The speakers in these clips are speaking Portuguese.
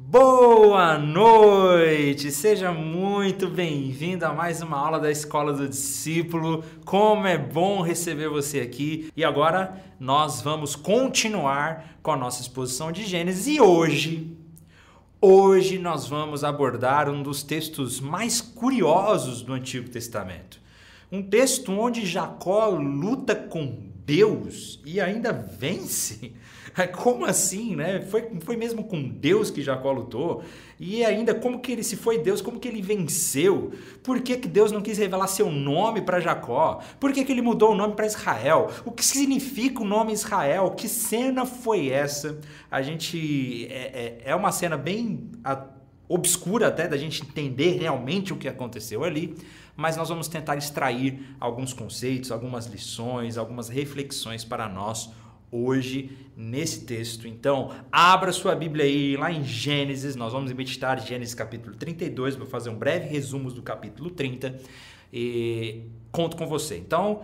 Boa noite! Seja muito bem-vindo a mais uma aula da Escola do Discípulo. Como é bom receber você aqui. E agora nós vamos continuar com a nossa exposição de Gênesis e hoje hoje nós vamos abordar um dos textos mais curiosos do Antigo Testamento. Um texto onde Jacó luta com Deus e ainda vence. Como assim, né? Foi, foi mesmo com Deus que Jacó lutou? E ainda, como que ele, se foi Deus, como que ele venceu? Por que, que Deus não quis revelar seu nome para Jacó? Por que, que ele mudou o nome para Israel? O que significa o nome Israel? Que cena foi essa? A gente. É, é, é uma cena bem a, obscura até da gente entender realmente o que aconteceu ali mas nós vamos tentar extrair alguns conceitos, algumas lições, algumas reflexões para nós hoje nesse texto. Então, abra sua Bíblia aí lá em Gênesis, nós vamos meditar Gênesis capítulo 32, vou fazer um breve resumo do capítulo 30 e conto com você. Então,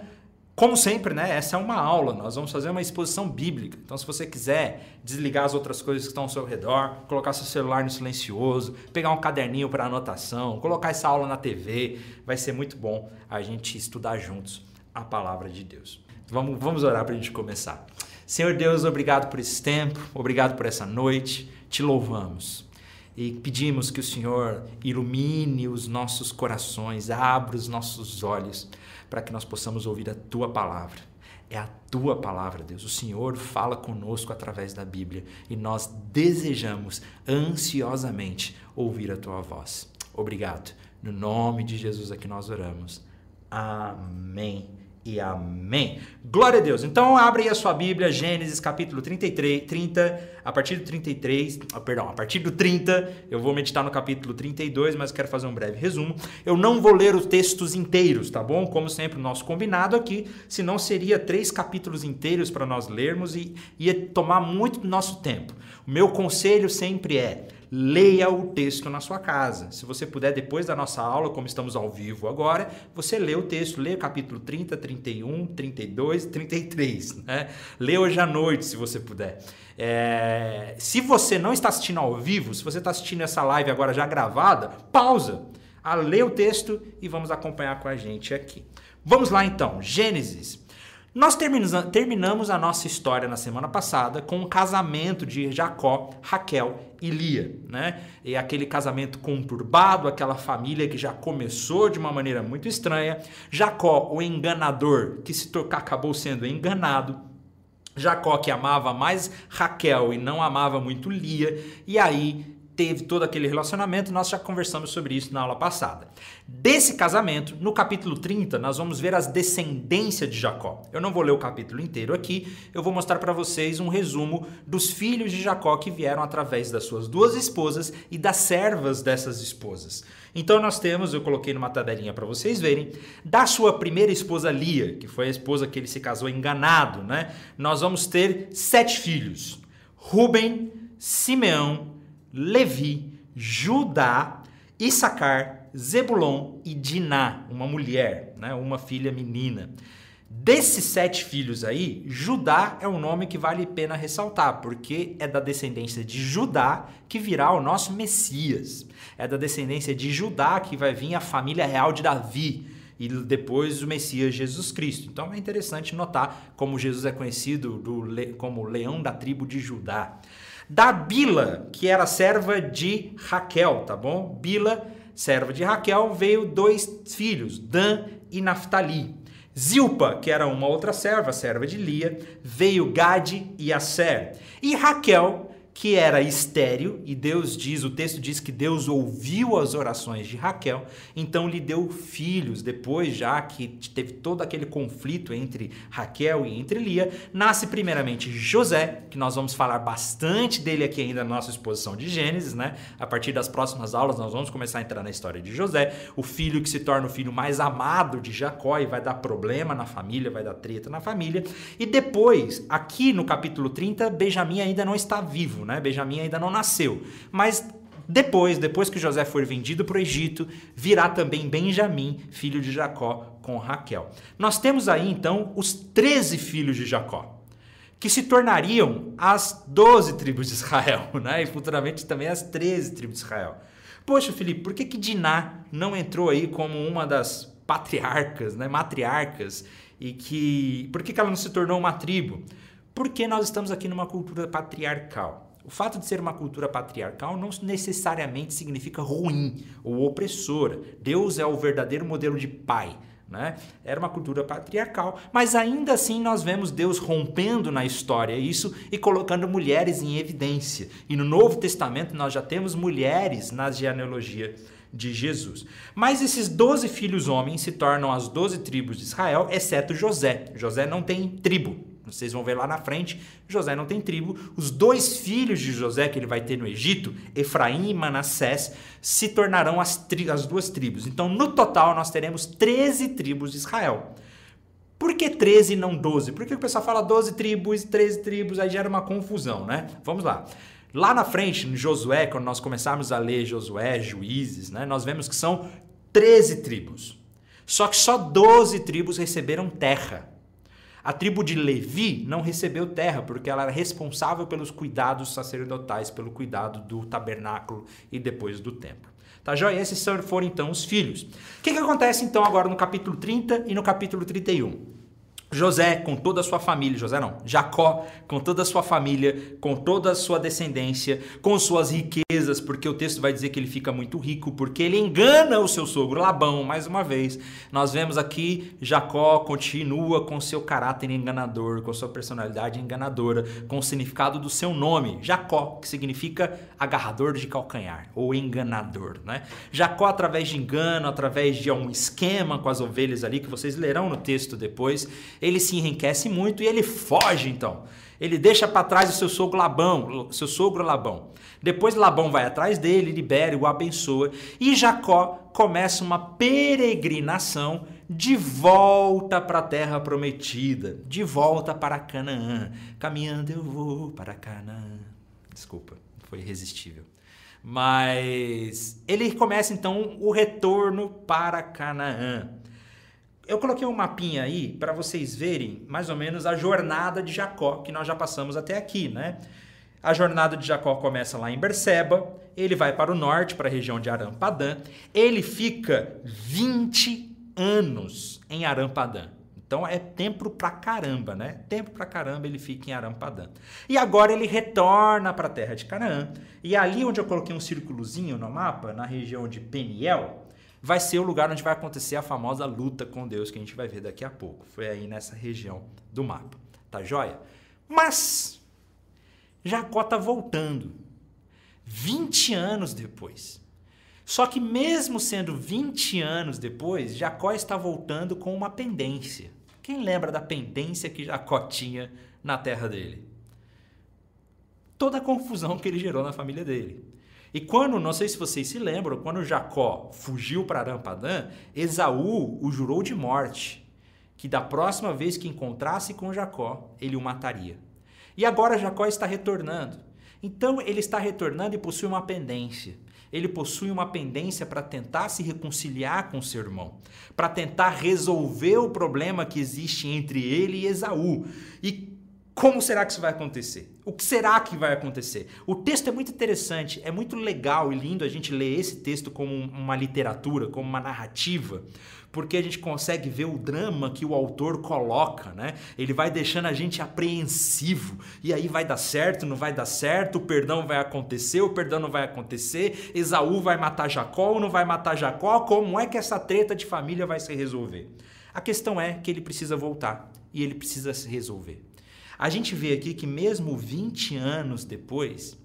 como sempre, né, essa é uma aula, nós vamos fazer uma exposição bíblica. Então, se você quiser desligar as outras coisas que estão ao seu redor, colocar seu celular no silencioso, pegar um caderninho para anotação, colocar essa aula na TV, vai ser muito bom a gente estudar juntos a palavra de Deus. Vamos, vamos orar para a gente começar. Senhor Deus, obrigado por esse tempo, obrigado por essa noite, te louvamos. E pedimos que o Senhor ilumine os nossos corações, abra os nossos olhos, para que nós possamos ouvir a tua palavra. É a tua palavra, Deus. O Senhor fala conosco através da Bíblia e nós desejamos ansiosamente ouvir a tua voz. Obrigado. No nome de Jesus é que nós oramos. Amém e amém. Glória a Deus. Então abre aí a sua Bíblia, Gênesis capítulo 33, 30, a partir do 33, oh, perdão, a partir do 30, eu vou meditar no capítulo 32, mas quero fazer um breve resumo. Eu não vou ler os textos inteiros, tá bom? Como sempre, o nosso combinado aqui, senão seria três capítulos inteiros para nós lermos e ia tomar muito do nosso tempo. O meu conselho sempre é leia o texto na sua casa. Se você puder, depois da nossa aula, como estamos ao vivo agora, você lê o texto, lê o capítulo 30, 31, 32, 33. Né? Lê hoje à noite, se você puder. É... Se você não está assistindo ao vivo, se você está assistindo essa live agora já gravada, pausa, a lê o texto e vamos acompanhar com a gente aqui. Vamos lá então, Gênesis nós terminamos a nossa história na semana passada com o casamento de Jacó, Raquel e Lia, né? E aquele casamento conturbado, aquela família que já começou de uma maneira muito estranha. Jacó, o enganador, que se acabou sendo enganado. Jacó que amava mais Raquel e não amava muito Lia, e aí teve todo aquele relacionamento, nós já conversamos sobre isso na aula passada. Desse casamento, no capítulo 30, nós vamos ver as descendências de Jacó. Eu não vou ler o capítulo inteiro aqui, eu vou mostrar para vocês um resumo dos filhos de Jacó que vieram através das suas duas esposas e das servas dessas esposas. Então nós temos, eu coloquei numa tabelinha para vocês verem, da sua primeira esposa Lia, que foi a esposa que ele se casou enganado, né? Nós vamos ter sete filhos: Ruben, Simeão, Levi, Judá, Issacar, Zebulon e Diná, uma mulher, né, uma filha menina. Desses sete filhos aí, Judá é um nome que vale a pena ressaltar, porque é da descendência de Judá que virá o nosso Messias. É da descendência de Judá que vai vir a família real de Davi e depois o Messias Jesus Cristo. Então é interessante notar como Jesus é conhecido do, como leão da tribo de Judá. Da Bila, que era serva de Raquel, tá bom? Bila, serva de Raquel, veio dois filhos, Dan e Naphtali. Zilpa, que era uma outra serva, serva de Lia, veio Gade e Asser. E Raquel que era estéril, e Deus diz, o texto diz que Deus ouviu as orações de Raquel, então lhe deu filhos, depois já que teve todo aquele conflito entre Raquel e entre Lia, nasce primeiramente José, que nós vamos falar bastante dele aqui ainda na nossa exposição de Gênesis, né? A partir das próximas aulas nós vamos começar a entrar na história de José, o filho que se torna o filho mais amado de Jacó e vai dar problema na família, vai dar treta na família, e depois, aqui no capítulo 30, Benjamim ainda não está vivo, né? Benjamim ainda não nasceu. Mas depois, depois que José for vendido para o Egito, virá também Benjamim, filho de Jacó, com Raquel. Nós temos aí então os 13 filhos de Jacó que se tornariam as 12 tribos de Israel, né? e futuramente também as 13 tribos de Israel. Poxa, Felipe, por que, que Diná não entrou aí como uma das patriarcas, né? matriarcas, e que. Por que, que ela não se tornou uma tribo? Porque nós estamos aqui numa cultura patriarcal. O fato de ser uma cultura patriarcal não necessariamente significa ruim ou opressora. Deus é o verdadeiro modelo de pai. Né? Era uma cultura patriarcal, mas ainda assim nós vemos Deus rompendo na história isso e colocando mulheres em evidência. E no Novo Testamento nós já temos mulheres na genealogia de Jesus. Mas esses doze filhos homens se tornam as doze tribos de Israel, exceto José. José não tem tribo. Vocês vão ver lá na frente, José não tem tribo. Os dois filhos de José que ele vai ter no Egito, Efraim e Manassés, se tornarão as, as duas tribos. Então, no total, nós teremos 13 tribos de Israel. Por que 13 e não 12? Por que o pessoal fala 12 tribos, 13 tribos, aí gera uma confusão, né? Vamos lá. Lá na frente, em Josué, quando nós começarmos a ler Josué, Juízes, né, nós vemos que são 13 tribos. Só que só 12 tribos receberam terra. A tribo de Levi não recebeu terra, porque ela era responsável pelos cuidados sacerdotais, pelo cuidado do tabernáculo e depois do templo. Tá joia? Esses foram então os filhos. O que, que acontece então agora no capítulo 30 e no capítulo 31? José com toda a sua família, José não, Jacó com toda a sua família, com toda a sua descendência, com suas riquezas, porque o texto vai dizer que ele fica muito rico, porque ele engana o seu sogro Labão, mais uma vez. Nós vemos aqui Jacó continua com seu caráter enganador, com sua personalidade enganadora, com o significado do seu nome, Jacó, que significa agarrador de calcanhar ou enganador, né? Jacó através de engano, através de um esquema com as ovelhas ali que vocês lerão no texto depois, ele se enriquece muito e ele foge então. Ele deixa para trás o seu sogro Labão, seu sogro Labão. Depois Labão vai atrás dele, libera o abençoa. E Jacó começa uma peregrinação de volta para a terra prometida, de volta para Canaã. Caminhando eu vou para Canaã. Desculpa, foi irresistível. Mas ele começa então o retorno para Canaã. Eu coloquei um mapinha aí para vocês verem mais ou menos a jornada de Jacó que nós já passamos até aqui, né? A jornada de Jacó começa lá em Berseba, ele vai para o norte, para a região de Arampadã, ele fica 20 anos em Arampadã. Então é tempo pra caramba, né? Tempo pra caramba ele fica em Arampadã. E agora ele retorna para a terra de Canaã. E ali onde eu coloquei um círculozinho no mapa, na região de Peniel, vai ser o lugar onde vai acontecer a famosa luta com Deus que a gente vai ver daqui a pouco. Foi aí nessa região do mapa. Tá joia? Mas Jacó está voltando 20 anos depois. Só que mesmo sendo 20 anos depois, Jacó está voltando com uma pendência. Quem lembra da pendência que Jacó tinha na terra dele? Toda a confusão que ele gerou na família dele. E quando, não sei se vocês se lembram, quando Jacó fugiu para Arampadã, Esaú o jurou de morte, que da próxima vez que encontrasse com Jacó, ele o mataria. E agora Jacó está retornando. Então ele está retornando e possui uma pendência. Ele possui uma pendência para tentar se reconciliar com seu irmão, para tentar resolver o problema que existe entre ele e Esaú. E como será que isso vai acontecer? O que será que vai acontecer? O texto é muito interessante, é muito legal e lindo a gente ler esse texto como uma literatura, como uma narrativa, porque a gente consegue ver o drama que o autor coloca, né? Ele vai deixando a gente apreensivo. E aí vai dar certo, não vai dar certo, o perdão vai acontecer, o perdão não vai acontecer, Esaú vai matar Jacó ou não vai matar Jacó, como é que essa treta de família vai se resolver? A questão é que ele precisa voltar e ele precisa se resolver. A gente vê aqui que, mesmo 20 anos depois,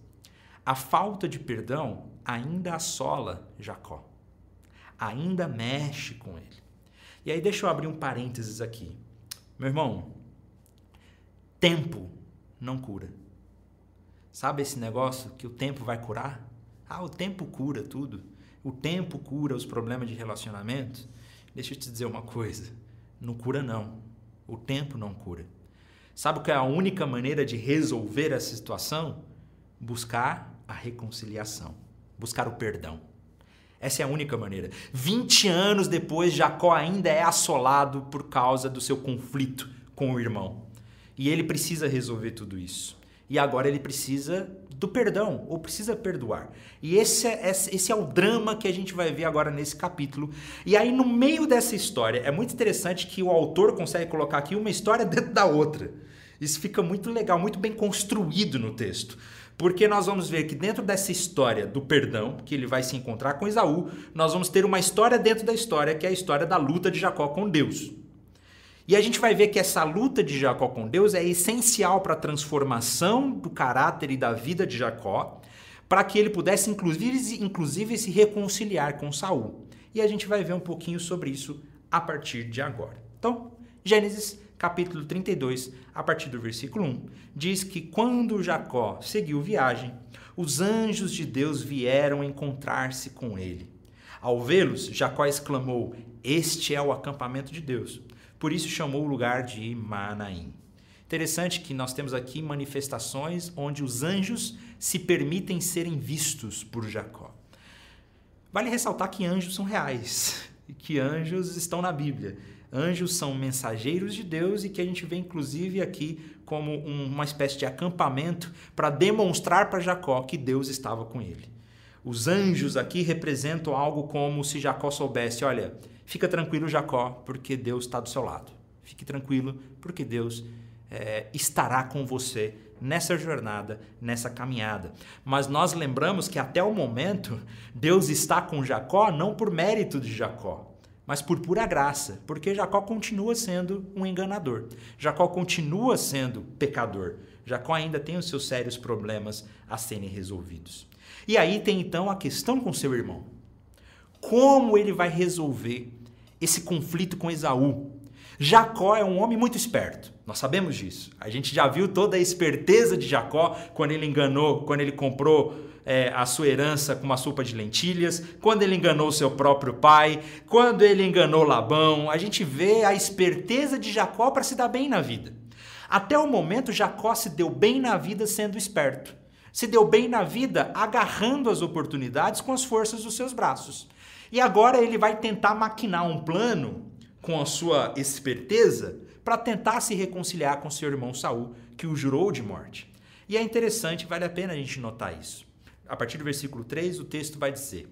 a falta de perdão ainda assola Jacó, ainda mexe com ele. E aí, deixa eu abrir um parênteses aqui. Meu irmão, tempo não cura. Sabe esse negócio que o tempo vai curar? Ah, o tempo cura tudo. O tempo cura os problemas de relacionamento. Deixa eu te dizer uma coisa: não cura, não. O tempo não cura. Sabe que é a única maneira de resolver essa situação? Buscar a reconciliação, buscar o perdão. Essa é a única maneira. 20 anos depois, Jacó ainda é assolado por causa do seu conflito com o irmão. E ele precisa resolver tudo isso. E agora ele precisa do perdão, ou precisa perdoar. E esse é, esse é o drama que a gente vai ver agora nesse capítulo. E aí, no meio dessa história, é muito interessante que o autor consegue colocar aqui uma história dentro da outra. Isso fica muito legal, muito bem construído no texto. Porque nós vamos ver que dentro dessa história do perdão, que ele vai se encontrar com Esaú, nós vamos ter uma história dentro da história, que é a história da luta de Jacó com Deus. E a gente vai ver que essa luta de Jacó com Deus é essencial para a transformação do caráter e da vida de Jacó, para que ele pudesse inclusive, inclusive se reconciliar com Saul. E a gente vai ver um pouquinho sobre isso a partir de agora. Então, Gênesis capítulo 32, a partir do versículo 1, diz que quando Jacó seguiu viagem, os anjos de Deus vieram encontrar-se com ele. Ao vê-los, Jacó exclamou: Este é o acampamento de Deus. Por isso chamou o lugar de Manaim. Interessante que nós temos aqui manifestações onde os anjos se permitem serem vistos por Jacó. Vale ressaltar que anjos são reais e que anjos estão na Bíblia. Anjos são mensageiros de Deus e que a gente vê inclusive aqui como uma espécie de acampamento para demonstrar para Jacó que Deus estava com ele. Os anjos aqui representam algo como se Jacó soubesse: olha, Fica tranquilo, Jacó, porque Deus está do seu lado. Fique tranquilo, porque Deus é, estará com você nessa jornada, nessa caminhada. Mas nós lembramos que até o momento, Deus está com Jacó não por mérito de Jacó, mas por pura graça, porque Jacó continua sendo um enganador. Jacó continua sendo pecador. Jacó ainda tem os seus sérios problemas a serem resolvidos. E aí tem então a questão com seu irmão. Como ele vai resolver esse conflito com Esaú. Jacó é um homem muito esperto, nós sabemos disso. A gente já viu toda a esperteza de Jacó quando ele enganou, quando ele comprou é, a sua herança com uma sopa de lentilhas, quando ele enganou seu próprio pai, quando ele enganou Labão. A gente vê a esperteza de Jacó para se dar bem na vida. Até o momento, Jacó se deu bem na vida sendo esperto. Se deu bem na vida agarrando as oportunidades com as forças dos seus braços. E agora ele vai tentar maquinar um plano com a sua esperteza para tentar se reconciliar com seu irmão Saul, que o jurou de morte. E é interessante, vale a pena a gente notar isso. A partir do versículo 3, o texto vai dizer: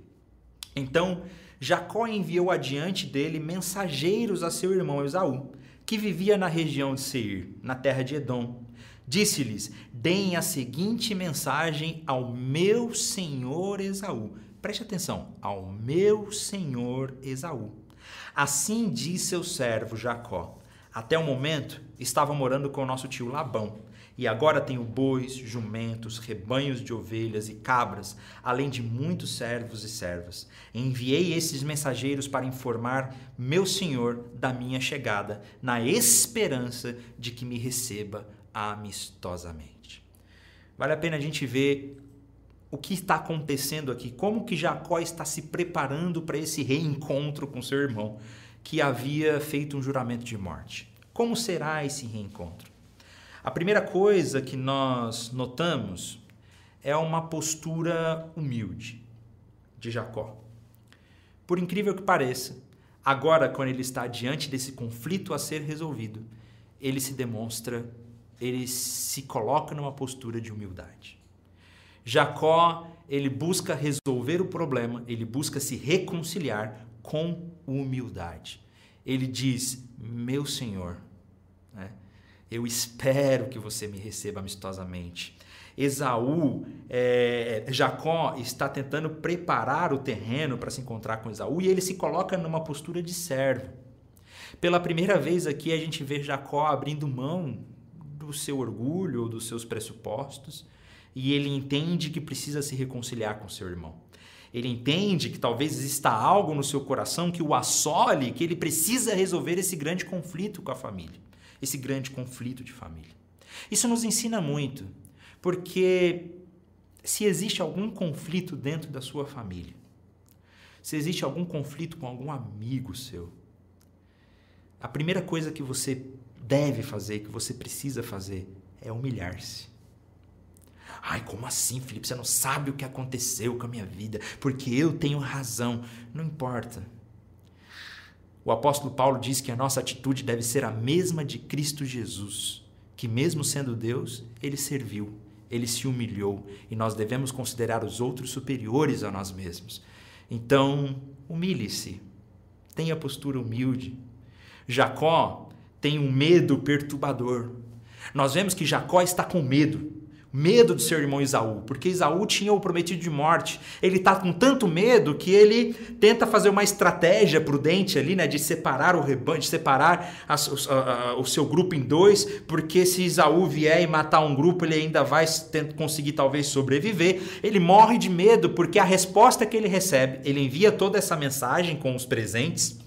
Então Jacó enviou adiante dele mensageiros a seu irmão Esaú, que vivia na região de Seir, na terra de Edom. Disse-lhes: Deem a seguinte mensagem ao meu senhor Esaú Preste atenção, ao meu senhor Esaú. Assim diz seu servo Jacó. Até o momento estava morando com nosso tio Labão, e agora tenho bois, jumentos, rebanhos de ovelhas e cabras, além de muitos servos e servas. Enviei esses mensageiros para informar meu senhor da minha chegada, na esperança de que me receba amistosamente. Vale a pena a gente ver o que está acontecendo aqui, como que Jacó está se preparando para esse reencontro com seu irmão, que havia feito um juramento de morte. Como será esse reencontro? A primeira coisa que nós notamos é uma postura humilde de Jacó. Por incrível que pareça, agora, quando ele está diante desse conflito a ser resolvido, ele se demonstra, ele se coloca numa postura de humildade. Jacó, ele busca resolver o problema, ele busca se reconciliar com humildade. Ele diz: Meu Senhor, né, eu espero que você me receba amistosamente. Esaú, é, Jacó está tentando preparar o terreno para se encontrar com Esaú e ele se coloca numa postura de servo. Pela primeira vez aqui a gente vê Jacó abrindo mão do seu orgulho, dos seus pressupostos e ele entende que precisa se reconciliar com seu irmão. Ele entende que talvez exista algo no seu coração que o assole, que ele precisa resolver esse grande conflito com a família, esse grande conflito de família. Isso nos ensina muito, porque se existe algum conflito dentro da sua família, se existe algum conflito com algum amigo seu, a primeira coisa que você deve fazer, que você precisa fazer, é humilhar-se. Ai, como assim, Felipe? Você não sabe o que aconteceu com a minha vida, porque eu tenho razão. Não importa. O apóstolo Paulo diz que a nossa atitude deve ser a mesma de Cristo Jesus, que, mesmo sendo Deus, ele serviu, ele se humilhou e nós devemos considerar os outros superiores a nós mesmos. Então, humilhe-se, tenha postura humilde. Jacó tem um medo perturbador. Nós vemos que Jacó está com medo medo do seu irmão Isaú, porque Isaú tinha o prometido de morte. Ele está com tanto medo que ele tenta fazer uma estratégia prudente ali, né, de separar o rebanho, de separar a, a, a, o seu grupo em dois, porque se Isaú vier e matar um grupo, ele ainda vai conseguir talvez sobreviver. Ele morre de medo porque a resposta que ele recebe, ele envia toda essa mensagem com os presentes.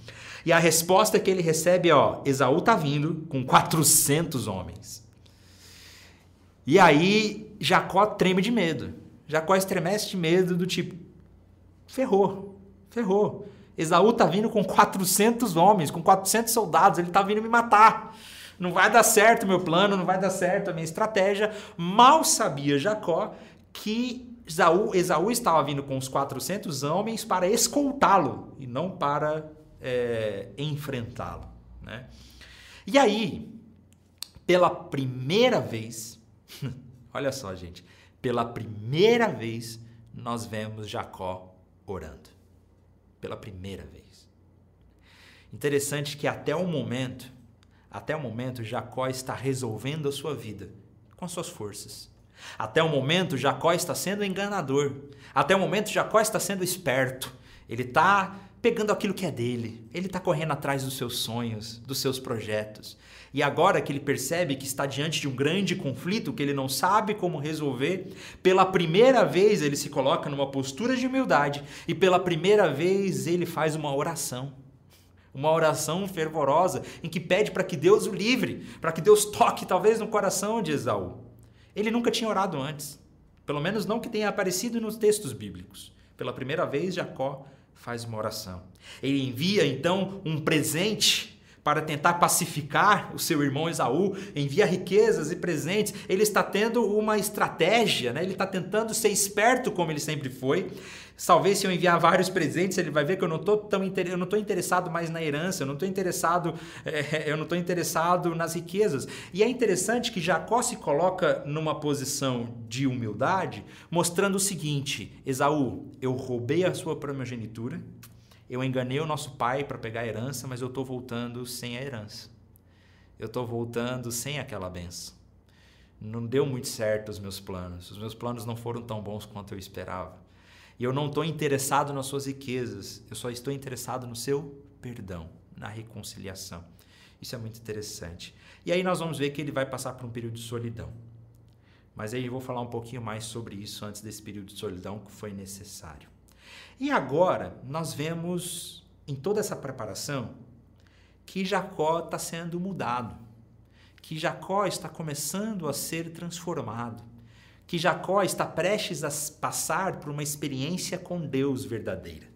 E a resposta que ele recebe é, ó, Esaú está vindo com 400 homens. E aí Jacó treme de medo. Jacó estremece de medo do tipo, ferrou, ferrou. Esaú tá vindo com 400 homens, com 400 soldados, ele tá vindo me matar. Não vai dar certo o meu plano, não vai dar certo a minha estratégia. Mal sabia Jacó que Esaú, Esaú estava vindo com os 400 homens para escoltá-lo e não para é, enfrentá-lo. Né? E aí, pela primeira vez, Olha só, gente. Pela primeira vez, nós vemos Jacó orando. Pela primeira vez. Interessante que até o momento, até o momento, Jacó está resolvendo a sua vida com as suas forças. Até o momento, Jacó está sendo enganador. Até o momento, Jacó está sendo esperto. Ele está pegando aquilo que é dele. Ele está correndo atrás dos seus sonhos, dos seus projetos. E agora que ele percebe que está diante de um grande conflito que ele não sabe como resolver, pela primeira vez ele se coloca numa postura de humildade e pela primeira vez ele faz uma oração. Uma oração fervorosa em que pede para que Deus o livre, para que Deus toque talvez no coração de Esaú. Ele nunca tinha orado antes, pelo menos não que tenha aparecido nos textos bíblicos. Pela primeira vez, Jacó faz uma oração. Ele envia então um presente para tentar pacificar o seu irmão Esaú, envia riquezas e presentes. Ele está tendo uma estratégia, né? ele está tentando ser esperto como ele sempre foi. Talvez se eu enviar vários presentes, ele vai ver que eu não estou tão eu não interessado mais na herança, eu não estou interessado, é, eu não estou interessado nas riquezas. E é interessante que Jacó se coloca numa posição de humildade, mostrando o seguinte: Esaú, eu roubei a sua primogenitura, eu enganei o nosso pai para pegar a herança, mas eu estou voltando sem a herança. Eu estou voltando sem aquela benção. Não deu muito certo os meus planos. Os meus planos não foram tão bons quanto eu esperava. E eu não estou interessado nas suas riquezas. Eu só estou interessado no seu perdão, na reconciliação. Isso é muito interessante. E aí nós vamos ver que ele vai passar por um período de solidão. Mas aí eu vou falar um pouquinho mais sobre isso antes desse período de solidão que foi necessário. E agora nós vemos em toda essa preparação que Jacó está sendo mudado, que Jacó está começando a ser transformado, que Jacó está prestes a passar por uma experiência com Deus verdadeira,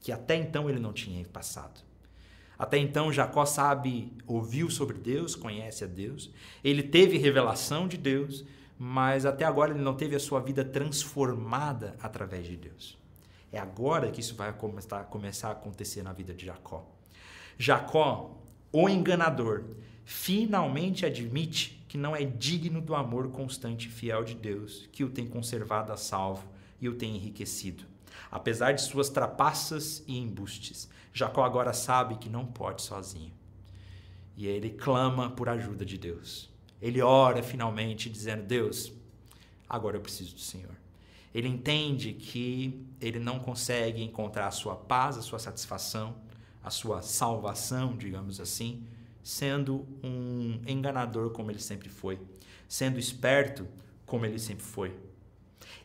que até então ele não tinha passado. Até então, Jacó sabe, ouviu sobre Deus, conhece a Deus, ele teve revelação de Deus, mas até agora ele não teve a sua vida transformada através de Deus. É agora que isso vai começar, a acontecer na vida de Jacó. Jacó, o enganador, finalmente admite que não é digno do amor constante e fiel de Deus, que o tem conservado a salvo e o tem enriquecido. Apesar de suas trapaças e embustes, Jacó agora sabe que não pode sozinho. E ele clama por ajuda de Deus. Ele ora finalmente, dizendo: Deus, agora eu preciso do Senhor. Ele entende que ele não consegue encontrar a sua paz, a sua satisfação, a sua salvação, digamos assim, sendo um enganador como ele sempre foi, sendo esperto como ele sempre foi.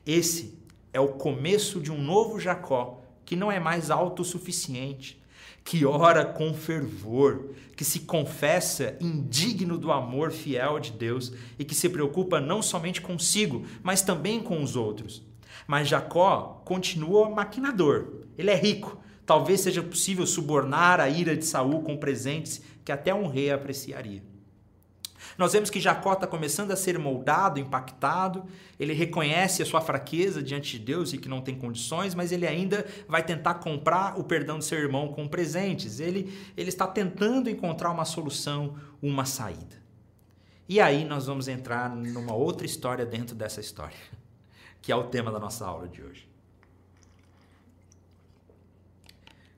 Esse é o começo de um novo Jacó que não é mais autossuficiente, que ora com fervor, que se confessa indigno do amor fiel de Deus e que se preocupa não somente consigo, mas também com os outros. Mas Jacó continua maquinador. Ele é rico. Talvez seja possível subornar a ira de Saul com presentes que até um rei apreciaria. Nós vemos que Jacó está começando a ser moldado, impactado. Ele reconhece a sua fraqueza diante de Deus e que não tem condições, mas ele ainda vai tentar comprar o perdão do seu irmão com presentes. Ele, ele está tentando encontrar uma solução, uma saída. E aí nós vamos entrar numa outra história dentro dessa história, que é o tema da nossa aula de hoje.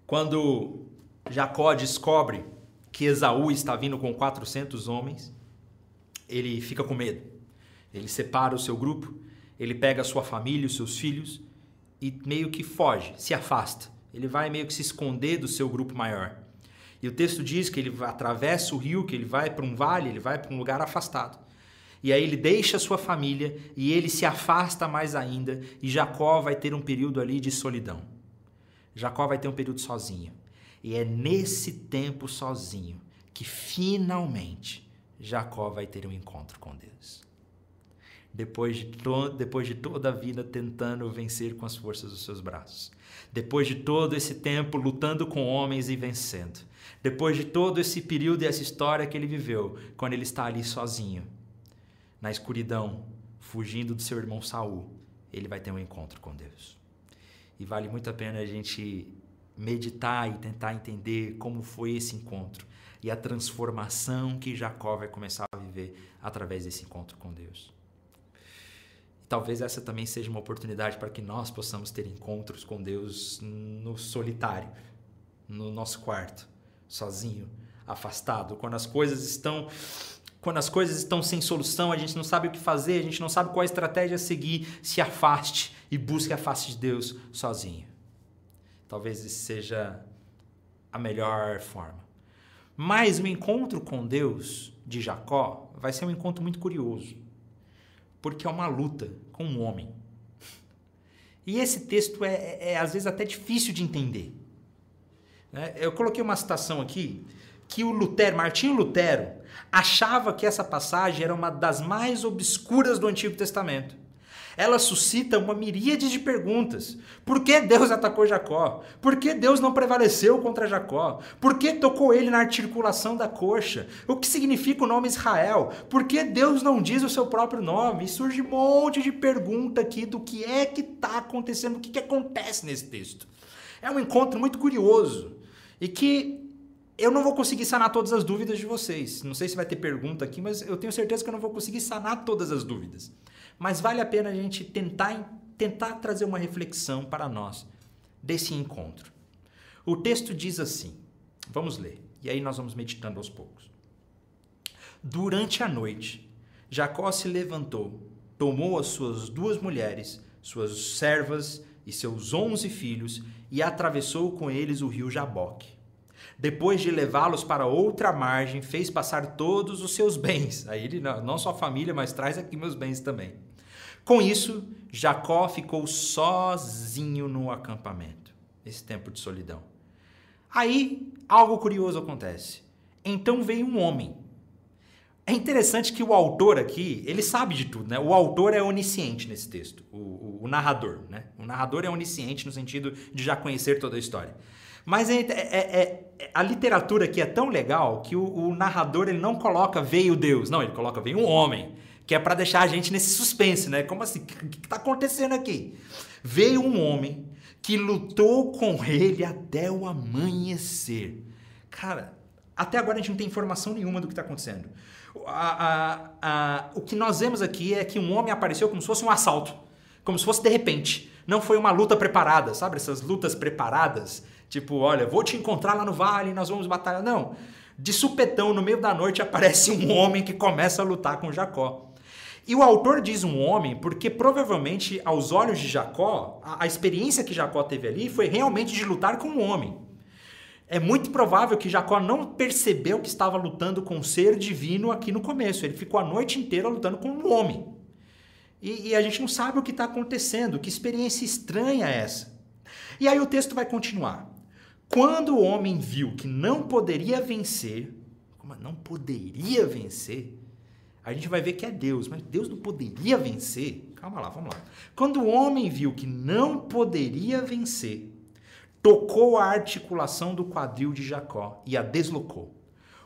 Quando Jacó descobre que Esaú está vindo com 400 homens, ele fica com medo. Ele separa o seu grupo, ele pega a sua família, os seus filhos e meio que foge, se afasta. Ele vai meio que se esconder do seu grupo maior. E o texto diz que ele atravessa o rio, que ele vai para um vale, ele vai para um lugar afastado. E aí ele deixa sua família e ele se afasta mais ainda, e Jacó vai ter um período ali de solidão. Jacó vai ter um período sozinho. E é nesse tempo sozinho que finalmente Jacó vai ter um encontro com Deus. Depois de, to depois de toda a vida tentando vencer com as forças dos seus braços. Depois de todo esse tempo lutando com homens e vencendo. Depois de todo esse período e essa história que ele viveu, quando ele está ali sozinho, na escuridão, fugindo do seu irmão Saul, ele vai ter um encontro com Deus. E vale muito a pena a gente meditar e tentar entender como foi esse encontro e a transformação que Jacó vai começar a viver através desse encontro com Deus. Talvez essa também seja uma oportunidade para que nós possamos ter encontros com Deus no solitário, no nosso quarto, sozinho, afastado, quando as coisas estão quando as coisas estão sem solução, a gente não sabe o que fazer, a gente não sabe qual estratégia seguir, se afaste e busque a face de Deus sozinho. Talvez isso seja a melhor forma. Mas o encontro com Deus de Jacó vai ser um encontro muito curioso, porque é uma luta com um homem. E esse texto é, é, é às vezes até difícil de entender. Né? Eu coloquei uma citação aqui que o Lutero, Martinho Lutero, achava que essa passagem era uma das mais obscuras do Antigo Testamento ela suscita uma miríade de perguntas. Por que Deus atacou Jacó? Por que Deus não prevaleceu contra Jacó? Por que tocou ele na articulação da coxa? O que significa o nome Israel? Por que Deus não diz o seu próprio nome? E surge um monte de pergunta aqui do que é que está acontecendo, o que, que acontece nesse texto. É um encontro muito curioso e que eu não vou conseguir sanar todas as dúvidas de vocês. Não sei se vai ter pergunta aqui, mas eu tenho certeza que eu não vou conseguir sanar todas as dúvidas. Mas vale a pena a gente tentar, tentar trazer uma reflexão para nós desse encontro. O texto diz assim: vamos ler, e aí nós vamos meditando aos poucos. Durante a noite, Jacó se levantou, tomou as suas duas mulheres, suas servas e seus onze filhos e atravessou com eles o rio Jaboque. Depois de levá-los para outra margem, fez passar todos os seus bens. Aí ele, não só a família, mas traz aqui meus bens também com isso, Jacó ficou sozinho no acampamento, esse tempo de solidão. Aí, algo curioso acontece. Então veio um homem. É interessante que o autor aqui, ele sabe de tudo, né? O autor é onisciente nesse texto, o, o, o narrador, né? O narrador é onisciente no sentido de já conhecer toda a história. Mas é, é, é, a literatura aqui é tão legal que o, o narrador ele não coloca veio Deus, não, ele coloca veio um homem que é para deixar a gente nesse suspense, né? Como assim? O que está acontecendo aqui? Veio um homem que lutou com ele até o amanhecer. Cara, até agora a gente não tem informação nenhuma do que está acontecendo. A, a, a, o que nós vemos aqui é que um homem apareceu como se fosse um assalto, como se fosse de repente. Não foi uma luta preparada, sabe? Essas lutas preparadas, tipo, olha, vou te encontrar lá no vale, nós vamos batalhar. Não. De supetão, no meio da noite, aparece um homem que começa a lutar com Jacó. E o autor diz um homem porque provavelmente, aos olhos de Jacó, a, a experiência que Jacó teve ali foi realmente de lutar com um homem. É muito provável que Jacó não percebeu que estava lutando com um ser divino aqui no começo. Ele ficou a noite inteira lutando com um homem. E, e a gente não sabe o que está acontecendo. Que experiência estranha é essa? E aí o texto vai continuar. Quando o homem viu que não poderia vencer, como não poderia vencer? a gente vai ver que é Deus, mas Deus não poderia vencer. Calma lá, vamos lá. Quando o homem viu que não poderia vencer, tocou a articulação do quadril de Jacó e a deslocou.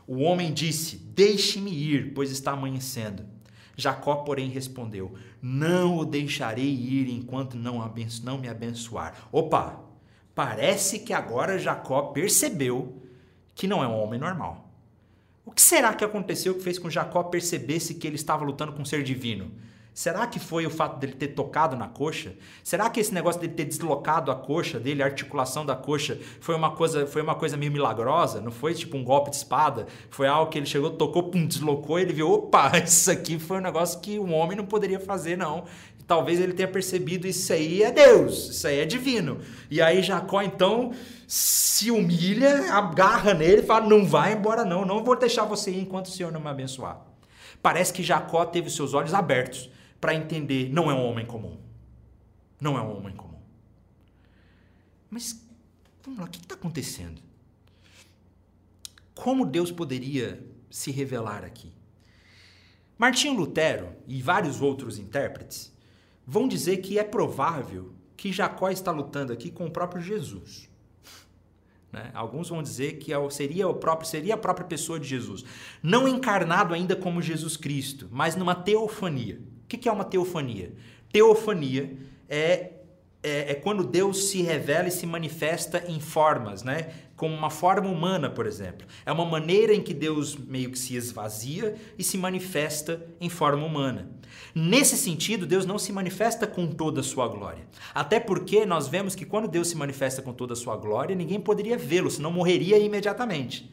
O homem disse: Deixe-me ir, pois está amanhecendo. Jacó, porém, respondeu: Não o deixarei ir enquanto não, não me abençoar. Opa! Parece que agora Jacó percebeu que não é um homem normal. O que será que aconteceu que fez com Jacó percebesse que ele estava lutando com um ser divino? Será que foi o fato dele ter tocado na coxa? Será que esse negócio dele ter deslocado a coxa dele, a articulação da coxa, foi uma coisa, foi uma coisa meio milagrosa? Não foi tipo um golpe de espada? Foi algo que ele chegou, tocou, pum, deslocou e ele viu, opa, isso aqui foi um negócio que um homem não poderia fazer, não. Talvez ele tenha percebido isso aí é Deus, isso aí é divino. E aí Jacó então se humilha, agarra nele e fala: "Não vai embora não, não vou deixar você ir enquanto o Senhor não me abençoar". Parece que Jacó teve seus olhos abertos para entender, não é um homem comum. Não é um homem comum. Mas, vamos lá, o que está acontecendo? Como Deus poderia se revelar aqui? Martinho Lutero e vários outros intérpretes vão dizer que é provável que Jacó está lutando aqui com o próprio Jesus. Né? Alguns vão dizer que é seria, o próprio, seria a própria pessoa de Jesus. Não encarnado ainda como Jesus Cristo, mas numa teofania que, que é uma teofania? Teofania é, é, é, quando Deus se revela e se manifesta em formas, né? Como uma forma humana, por exemplo. É uma maneira em que Deus meio que se esvazia e se manifesta em forma humana. Nesse sentido, Deus não se manifesta com toda a sua glória. Até porque nós vemos que quando Deus se manifesta com toda a sua glória, ninguém poderia vê-lo, senão morreria imediatamente.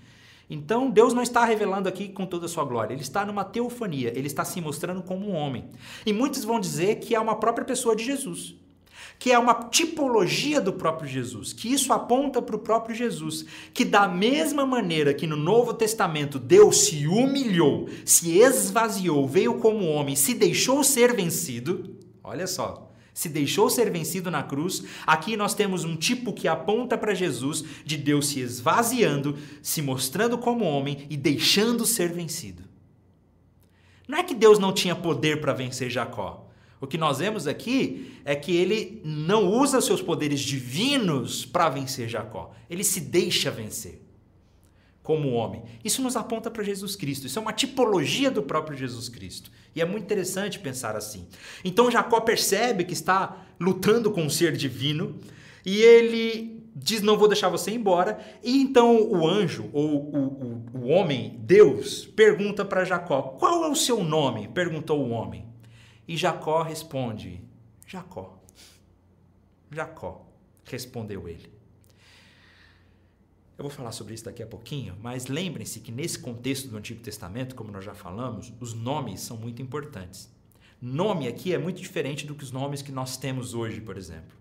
Então Deus não está revelando aqui com toda a sua glória, ele está numa teofania, ele está se mostrando como um homem. E muitos vão dizer que é uma própria pessoa de Jesus, que é uma tipologia do próprio Jesus, que isso aponta para o próprio Jesus, que da mesma maneira que no Novo Testamento Deus se humilhou, se esvaziou, veio como homem, se deixou ser vencido, olha só, se deixou ser vencido na cruz, aqui nós temos um tipo que aponta para Jesus de Deus se esvaziando, se mostrando como homem e deixando ser vencido. Não é que Deus não tinha poder para vencer Jacó. O que nós vemos aqui é que ele não usa seus poderes divinos para vencer Jacó. Ele se deixa vencer como homem. Isso nos aponta para Jesus Cristo. Isso é uma tipologia do próprio Jesus Cristo. E é muito interessante pensar assim. Então Jacó percebe que está lutando com um ser divino e ele diz: Não vou deixar você embora. E então o anjo, ou o, o, o homem, Deus, pergunta para Jacó: Qual é o seu nome? perguntou o homem. E Jacó responde: Jacó. Jacó, respondeu ele. Eu vou falar sobre isso daqui a pouquinho, mas lembrem-se que nesse contexto do Antigo Testamento, como nós já falamos, os nomes são muito importantes. Nome aqui é muito diferente do que os nomes que nós temos hoje, por exemplo.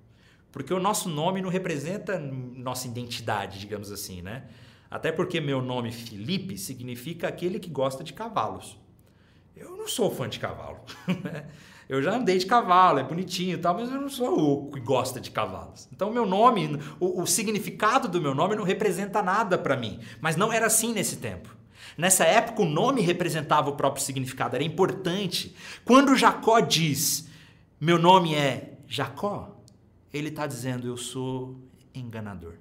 Porque o nosso nome não representa nossa identidade, digamos assim, né? Até porque meu nome Felipe significa aquele que gosta de cavalos. Eu não sou fã de cavalo. Né? Eu já andei de cavalo, é bonitinho e tal, mas eu não sou o que gosta de cavalos. Então, meu nome, o, o significado do meu nome não representa nada para mim. Mas não era assim nesse tempo. Nessa época, o nome representava o próprio significado, era importante. Quando Jacó diz, meu nome é Jacó, ele está dizendo, eu sou enganador.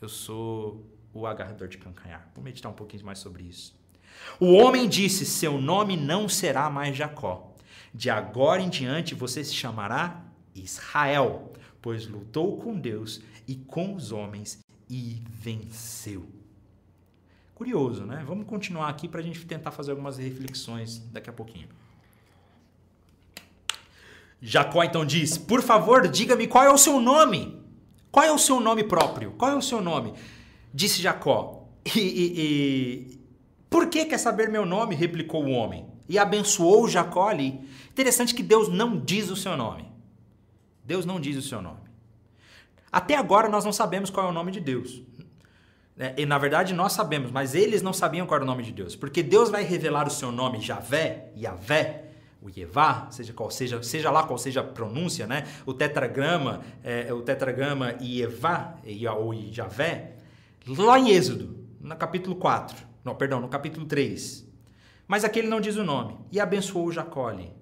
Eu sou o agarrador de cancanhar. Vou meditar um pouquinho mais sobre isso. O homem disse: Seu nome não será mais Jacó, de agora em diante você se chamará Israel, pois lutou com Deus e com os homens e venceu. Curioso, né? Vamos continuar aqui para a gente tentar fazer algumas reflexões daqui a pouquinho. Jacó então diz: Por favor, diga-me qual é o seu nome. Qual é o seu nome próprio? Qual é o seu nome? Disse Jacó. E, e. por que quer saber meu nome? replicou o homem. E abençoou Jacó ali. Interessante que Deus não diz o seu nome. Deus não diz o seu nome. Até agora nós não sabemos qual é o nome de Deus. É, e na verdade nós sabemos, mas eles não sabiam qual era o nome de Deus. Porque Deus vai revelar o seu nome Javé, Yavé, o Yevá, seja qual seja, seja lá qual seja a pronúncia, né? O tetragrama, é, o tetragrama Yevá, ou Javé, lá em Êxodo, no capítulo 4. Não, perdão, no capítulo 3. Mas aqui ele não diz o nome. E abençoou Jacó ali.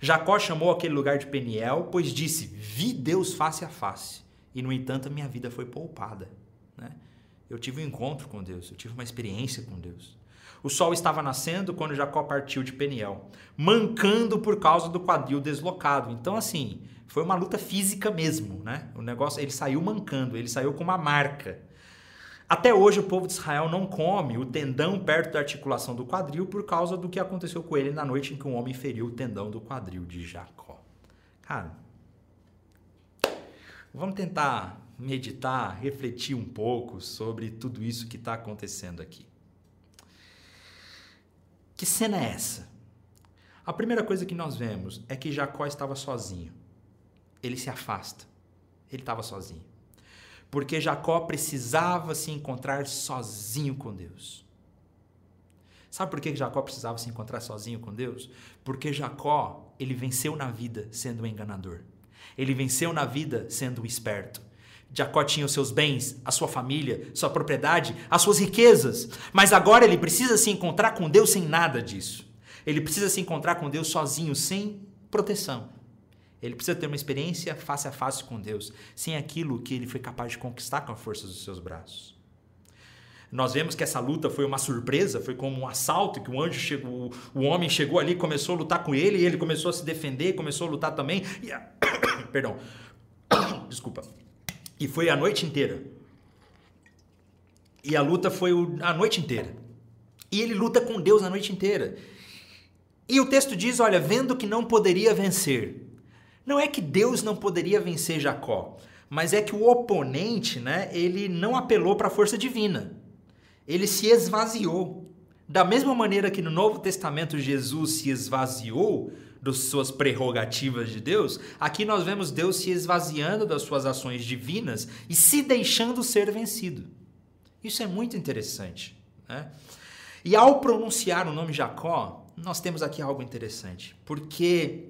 Jacó chamou aquele lugar de Peniel, pois disse: Vi Deus face a face, e no entanto a minha vida foi poupada. Né? Eu tive um encontro com Deus, eu tive uma experiência com Deus. O sol estava nascendo quando Jacó partiu de Peniel, mancando por causa do quadril deslocado. Então, assim, foi uma luta física mesmo, né? O negócio, ele saiu mancando, ele saiu com uma marca. Até hoje o povo de Israel não come o tendão perto da articulação do quadril por causa do que aconteceu com ele na noite em que um homem feriu o tendão do quadril de Jacó. Cara, vamos tentar meditar, refletir um pouco sobre tudo isso que está acontecendo aqui. Que cena é essa? A primeira coisa que nós vemos é que Jacó estava sozinho. Ele se afasta. Ele estava sozinho. Porque Jacó precisava se encontrar sozinho com Deus. Sabe por que Jacó precisava se encontrar sozinho com Deus? Porque Jacó, ele venceu na vida sendo um enganador. Ele venceu na vida sendo um esperto. Jacó tinha os seus bens, a sua família, sua propriedade, as suas riquezas, mas agora ele precisa se encontrar com Deus sem nada disso. Ele precisa se encontrar com Deus sozinho, sem proteção. Ele precisa ter uma experiência face a face com Deus, sem aquilo que ele foi capaz de conquistar com a força dos seus braços. Nós vemos que essa luta foi uma surpresa, foi como um assalto, que o anjo chegou, o homem chegou ali, começou a lutar com ele, e ele começou a se defender, começou a lutar também. E a... Perdão. Desculpa. E foi a noite inteira. E a luta foi a noite inteira. E ele luta com Deus a noite inteira. E o texto diz: olha, vendo que não poderia vencer. Não é que Deus não poderia vencer Jacó, mas é que o oponente, né, ele não apelou para a força divina. Ele se esvaziou. Da mesma maneira que no Novo Testamento Jesus se esvaziou, das suas prerrogativas de Deus, aqui nós vemos Deus se esvaziando das suas ações divinas e se deixando ser vencido. Isso é muito interessante. Né? E ao pronunciar o nome Jacó, nós temos aqui algo interessante, porque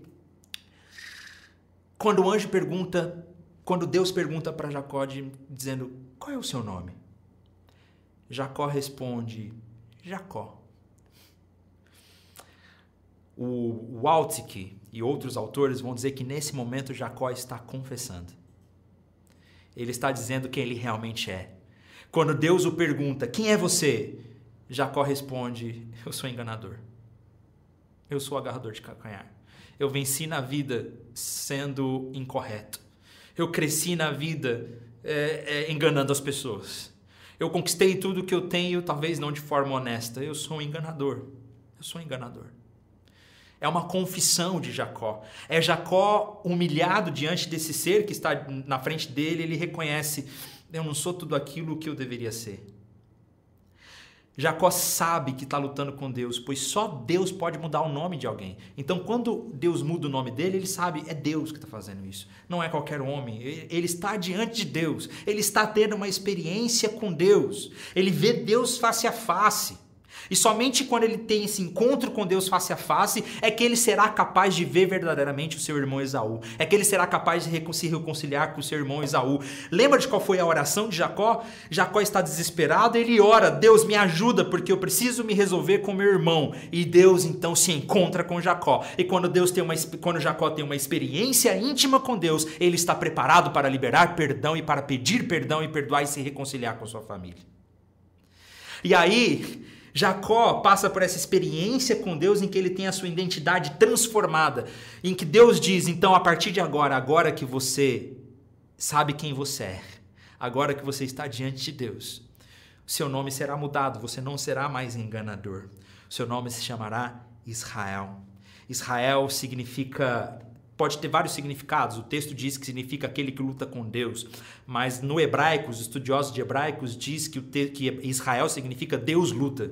quando o anjo pergunta, quando Deus pergunta para Jacó dizendo qual é o seu nome, Jacó responde Jacó o Waltzik e outros autores vão dizer que nesse momento Jacó está confessando. Ele está dizendo quem ele realmente é. Quando Deus o pergunta: Quem é você? Jacó responde: Eu sou enganador. Eu sou agarrador de calcanhar. Eu venci na vida sendo incorreto. Eu cresci na vida é, é, enganando as pessoas. Eu conquistei tudo que eu tenho, talvez não de forma honesta. Eu sou um enganador. Eu sou um enganador. É uma confissão de Jacó. É Jacó humilhado diante desse ser que está na frente dele, ele reconhece: eu não sou tudo aquilo que eu deveria ser. Jacó sabe que está lutando com Deus, pois só Deus pode mudar o nome de alguém. Então, quando Deus muda o nome dele, ele sabe, é Deus que está fazendo isso. Não é qualquer homem. Ele está diante de Deus. Ele está tendo uma experiência com Deus. Ele vê Deus face a face. E somente quando ele tem esse encontro com Deus face a face é que ele será capaz de ver verdadeiramente o seu irmão Esaú. É que ele será capaz de se reconciliar com o seu irmão Esaú. Lembra de qual foi a oração de Jacó? Jacó está desesperado, ele ora: Deus me ajuda porque eu preciso me resolver com meu irmão. E Deus então se encontra com Jacó. E quando Deus tem uma quando Jacó tem uma experiência íntima com Deus, ele está preparado para liberar perdão e para pedir perdão e perdoar e se reconciliar com sua família. E aí, Jacó passa por essa experiência com Deus em que ele tem a sua identidade transformada, em que Deus diz: então, a partir de agora, agora que você sabe quem você é, agora que você está diante de Deus, seu nome será mudado, você não será mais enganador. Seu nome se chamará Israel. Israel significa pode ter vários significados. O texto diz que significa aquele que luta com Deus, mas no hebraico, os estudiosos de hebraicos diz que, o que Israel significa Deus luta.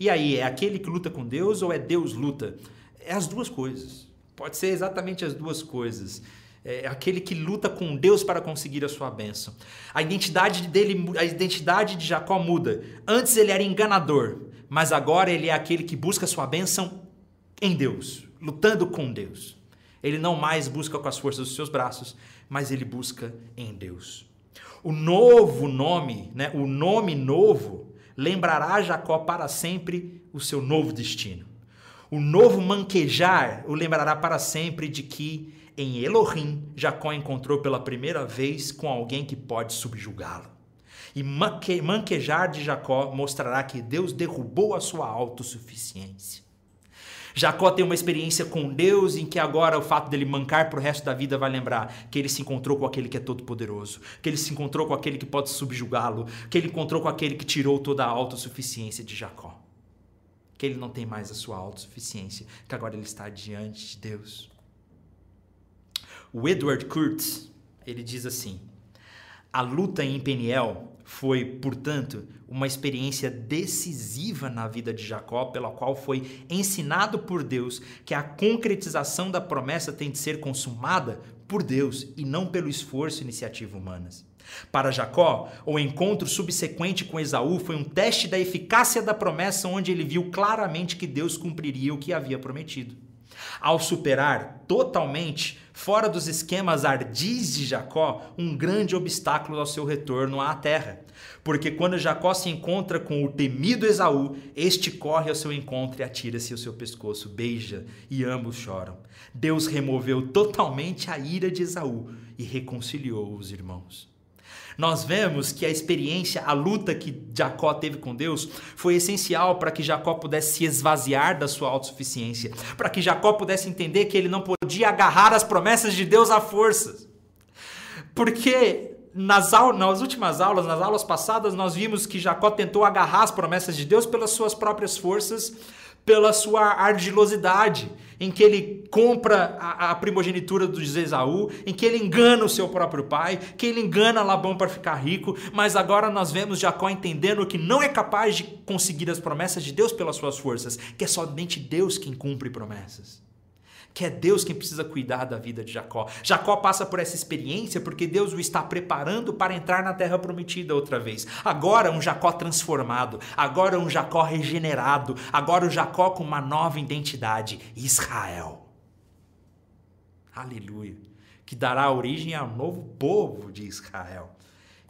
E aí, é aquele que luta com Deus ou é Deus luta? É as duas coisas. Pode ser exatamente as duas coisas. É aquele que luta com Deus para conseguir a sua bênção. A identidade dele, a identidade de Jacó muda. Antes ele era enganador, mas agora ele é aquele que busca a sua bênção em Deus, lutando com Deus. Ele não mais busca com as forças dos seus braços, mas ele busca em Deus. O novo nome, né, o nome novo, lembrará Jacó para sempre o seu novo destino. O novo manquejar o lembrará para sempre de que em Elohim Jacó encontrou pela primeira vez com alguém que pode subjugá-lo. E manquejar de Jacó mostrará que Deus derrubou a sua autossuficiência. Jacó tem uma experiência com Deus em que agora o fato dele mancar para o resto da vida vai lembrar que ele se encontrou com aquele que é todo poderoso, que ele se encontrou com aquele que pode subjugá-lo, que ele encontrou com aquele que tirou toda a autossuficiência de Jacó. Que ele não tem mais a sua autossuficiência, que agora ele está diante de Deus. O Edward Kurtz, ele diz assim: a luta em Peniel foi, portanto, uma experiência decisiva na vida de Jacó, pela qual foi ensinado por Deus que a concretização da promessa tem de ser consumada por Deus e não pelo esforço e iniciativa humanas. Para Jacó, o encontro subsequente com Esaú foi um teste da eficácia da promessa, onde ele viu claramente que Deus cumpriria o que havia prometido. Ao superar totalmente, fora dos esquemas ardis de Jacó, um grande obstáculo ao seu retorno à terra. Porque quando Jacó se encontra com o temido Esaú, este corre ao seu encontro e atira-se ao seu pescoço, beija e ambos choram. Deus removeu totalmente a ira de Esaú e reconciliou os irmãos nós vemos que a experiência, a luta que Jacó teve com Deus foi essencial para que Jacó pudesse se esvaziar da sua autossuficiência, para que Jacó pudesse entender que ele não podia agarrar as promessas de Deus à força. Porque nas, nas últimas aulas, nas aulas passadas, nós vimos que Jacó tentou agarrar as promessas de Deus pelas suas próprias forças, pela sua ardilosidade, em que ele compra a, a primogenitura do Esaú, em que ele engana o seu próprio pai, que ele engana Labão para ficar rico, mas agora nós vemos Jacó entendendo que não é capaz de conseguir as promessas de Deus pelas suas forças, que é somente Deus quem cumpre promessas que é Deus quem precisa cuidar da vida de Jacó. Jacó passa por essa experiência porque Deus o está preparando para entrar na terra prometida outra vez. Agora um Jacó transformado, agora um Jacó regenerado, agora um Jacó com uma nova identidade, Israel. Aleluia. Que dará origem ao novo povo de Israel.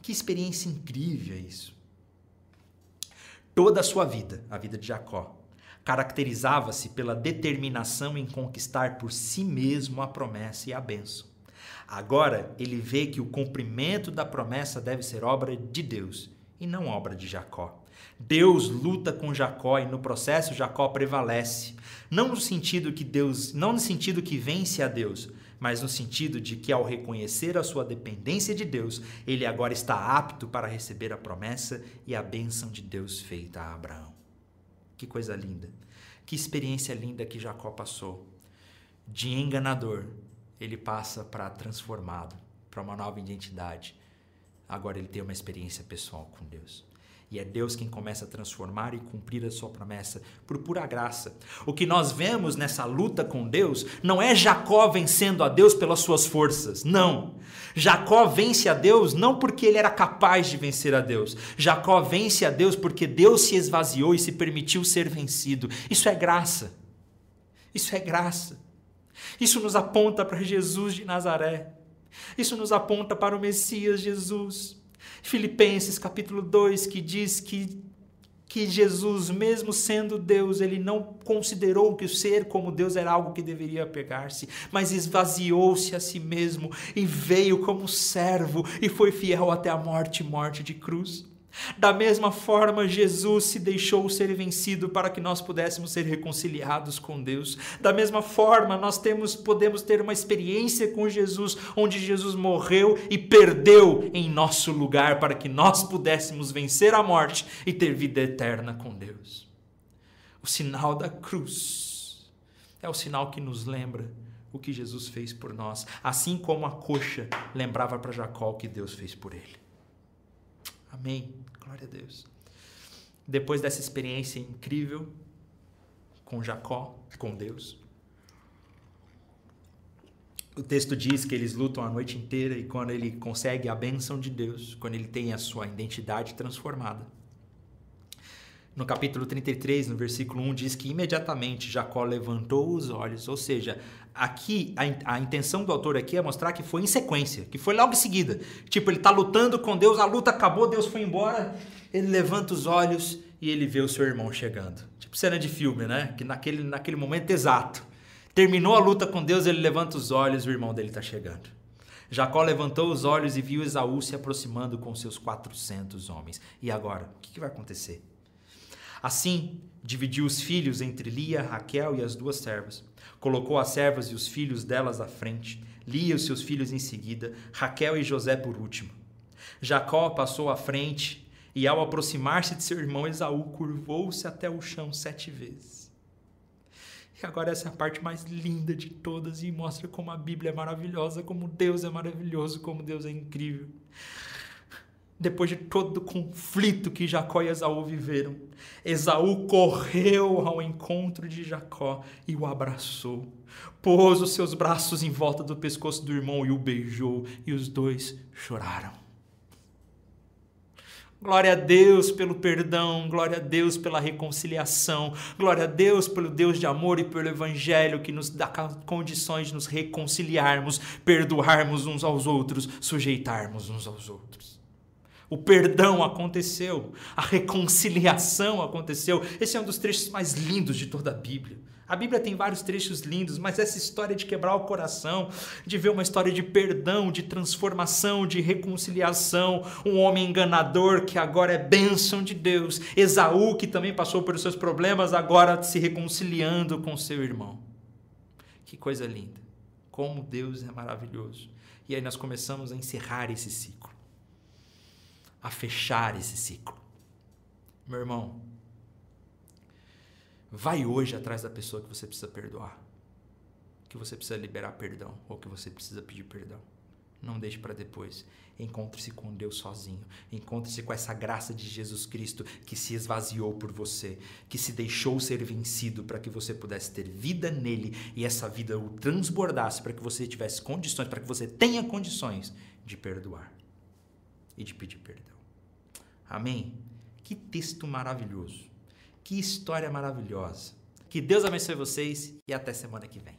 Que experiência incrível é isso. Toda a sua vida, a vida de Jacó, caracterizava-se pela determinação em conquistar por si mesmo a promessa e a bênção. Agora ele vê que o cumprimento da promessa deve ser obra de Deus e não obra de Jacó. Deus luta com Jacó e no processo Jacó prevalece, não no sentido que Deus, não no sentido que vence a Deus, mas no sentido de que ao reconhecer a sua dependência de Deus, ele agora está apto para receber a promessa e a bênção de Deus feita a Abraão. Que coisa linda. Que experiência linda que Jacó passou. De enganador, ele passa para transformado, para uma nova identidade. Agora ele tem uma experiência pessoal com Deus. E é Deus quem começa a transformar e cumprir a sua promessa por pura graça. O que nós vemos nessa luta com Deus não é Jacó vencendo a Deus pelas suas forças. Não. Jacó vence a Deus não porque ele era capaz de vencer a Deus. Jacó vence a Deus porque Deus se esvaziou e se permitiu ser vencido. Isso é graça. Isso é graça. Isso nos aponta para Jesus de Nazaré. Isso nos aponta para o Messias Jesus. Filipenses capítulo 2, que diz que, que Jesus, mesmo sendo Deus, ele não considerou que o ser como Deus era algo que deveria pegar-se, mas esvaziou-se a si mesmo e veio como servo e foi fiel até a morte morte de cruz. Da mesma forma, Jesus se deixou ser vencido para que nós pudéssemos ser reconciliados com Deus. Da mesma forma, nós temos, podemos ter uma experiência com Jesus, onde Jesus morreu e perdeu em nosso lugar para que nós pudéssemos vencer a morte e ter vida eterna com Deus. O sinal da cruz é o sinal que nos lembra o que Jesus fez por nós, assim como a coxa lembrava para Jacó o que Deus fez por ele. Amém. Glória a Deus. Depois dessa experiência incrível com Jacó, com Deus, o texto diz que eles lutam a noite inteira e quando ele consegue a bênção de Deus, quando ele tem a sua identidade transformada. No capítulo 33, no versículo 1, diz que imediatamente Jacó levantou os olhos, ou seja, aqui a, a, intenção do autor aqui é mostrar que foi em sequência, que foi logo em seguida. Tipo, ele está lutando com Deus, a luta acabou, Deus foi embora, ele levanta os olhos e ele vê o seu irmão chegando. Tipo cena de filme, né? Que naquele, naquele momento exato. Terminou a luta com Deus, ele levanta os olhos e o irmão dele está chegando. Jacó levantou os olhos e viu Esaú se aproximando com seus 400 homens. E agora? O que, que vai acontecer? Assim, dividiu os filhos entre Lia, Raquel e as duas servas. Colocou as servas e os filhos delas à frente, Lia e os seus filhos em seguida, Raquel e José por último. Jacó passou à frente e, ao aproximar-se de seu irmão Esaú, curvou-se até o chão sete vezes. E agora essa é a parte mais linda de todas e mostra como a Bíblia é maravilhosa, como Deus é maravilhoso, como Deus é incrível. Depois de todo o conflito que Jacó e Esaú viveram, Esaú correu ao encontro de Jacó e o abraçou. Pôs os seus braços em volta do pescoço do irmão e o beijou, e os dois choraram. Glória a Deus pelo perdão, glória a Deus pela reconciliação, glória a Deus pelo Deus de amor e pelo Evangelho que nos dá condições de nos reconciliarmos, perdoarmos uns aos outros, sujeitarmos uns aos outros. O perdão aconteceu, a reconciliação aconteceu. Esse é um dos trechos mais lindos de toda a Bíblia. A Bíblia tem vários trechos lindos, mas essa história de quebrar o coração, de ver uma história de perdão, de transformação, de reconciliação, um homem enganador que agora é bênção de Deus, Esaú que também passou por seus problemas, agora se reconciliando com seu irmão. Que coisa linda! Como Deus é maravilhoso. E aí nós começamos a encerrar esse ciclo, a fechar esse ciclo. Meu irmão, Vai hoje atrás da pessoa que você precisa perdoar. Que você precisa liberar perdão ou que você precisa pedir perdão. Não deixe para depois. Encontre-se com Deus sozinho. Encontre-se com essa graça de Jesus Cristo que se esvaziou por você, que se deixou ser vencido para que você pudesse ter vida nele e essa vida o transbordasse para que você tivesse condições, para que você tenha condições de perdoar e de pedir perdão. Amém? Que texto maravilhoso. Que história maravilhosa. Que Deus abençoe vocês e até semana que vem.